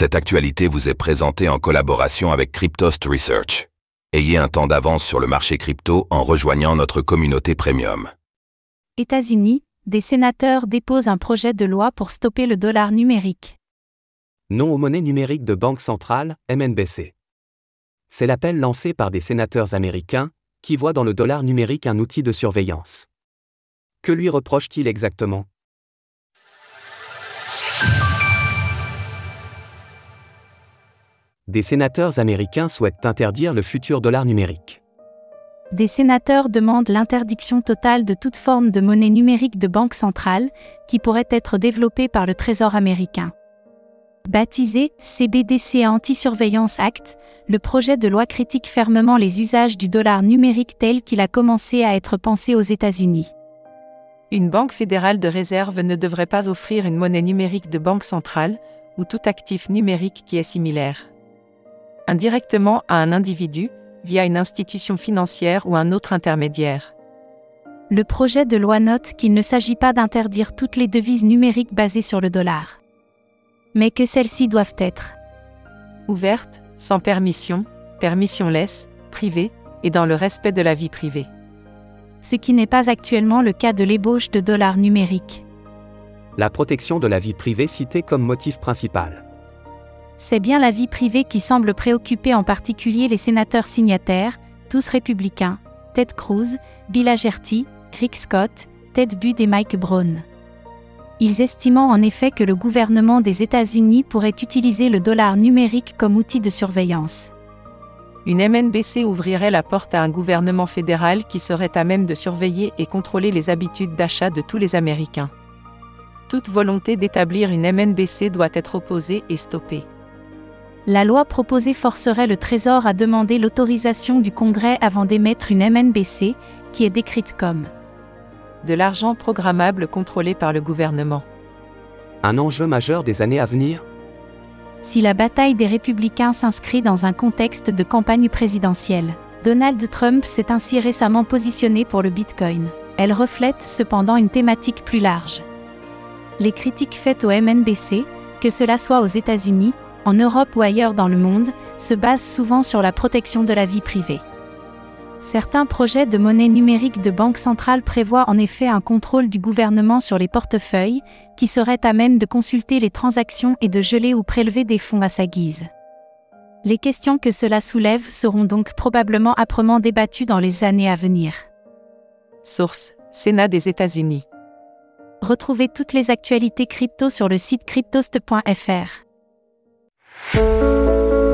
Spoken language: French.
Cette actualité vous est présentée en collaboration avec Cryptost Research. Ayez un temps d'avance sur le marché crypto en rejoignant notre communauté premium. États-Unis, des sénateurs déposent un projet de loi pour stopper le dollar numérique. Non aux monnaies numériques de banque centrale, MNBC. C'est l'appel lancé par des sénateurs américains, qui voient dans le dollar numérique un outil de surveillance. Que lui reprochent-ils exactement? Des sénateurs américains souhaitent interdire le futur dollar numérique. Des sénateurs demandent l'interdiction totale de toute forme de monnaie numérique de banque centrale, qui pourrait être développée par le Trésor américain. Baptisé CBDC Anti-Surveillance Act, le projet de loi critique fermement les usages du dollar numérique tel qu'il a commencé à être pensé aux États-Unis. Une banque fédérale de réserve ne devrait pas offrir une monnaie numérique de banque centrale, ou tout actif numérique qui est similaire. Indirectement à un individu, via une institution financière ou un autre intermédiaire. Le projet de loi note qu'il ne s'agit pas d'interdire toutes les devises numériques basées sur le dollar mais que celles-ci doivent être ouvertes, sans permission, permissionless, privées, et dans le respect de la vie privée. Ce qui n'est pas actuellement le cas de l'ébauche de dollars numériques. La protection de la vie privée citée comme motif principal. C'est bien la vie privée qui semble préoccuper en particulier les sénateurs signataires, tous républicains, Ted Cruz, Bill Agerty, Rick Scott, Ted Budd et Mike Brown. Ils estimant en effet que le gouvernement des États-Unis pourrait utiliser le dollar numérique comme outil de surveillance. Une MNBC ouvrirait la porte à un gouvernement fédéral qui serait à même de surveiller et contrôler les habitudes d'achat de tous les Américains. Toute volonté d'établir une MNBC doit être opposée et stoppée. La loi proposée forcerait le Trésor à demander l'autorisation du Congrès avant d'émettre une MNBC, qui est décrite comme de l'argent programmable contrôlé par le gouvernement. Un enjeu majeur des années à venir? Si la bataille des républicains s'inscrit dans un contexte de campagne présidentielle, Donald Trump s'est ainsi récemment positionné pour le Bitcoin. Elle reflète cependant une thématique plus large. Les critiques faites au MNBC, que cela soit aux États-Unis, en Europe ou ailleurs dans le monde, se basent souvent sur la protection de la vie privée. Certains projets de monnaie numérique de banque centrale prévoient en effet un contrôle du gouvernement sur les portefeuilles, qui serait à même de consulter les transactions et de geler ou prélever des fonds à sa guise. Les questions que cela soulève seront donc probablement âprement débattues dans les années à venir. Source Sénat des États-Unis. Retrouvez toutes les actualités crypto sur le site cryptost.fr. oh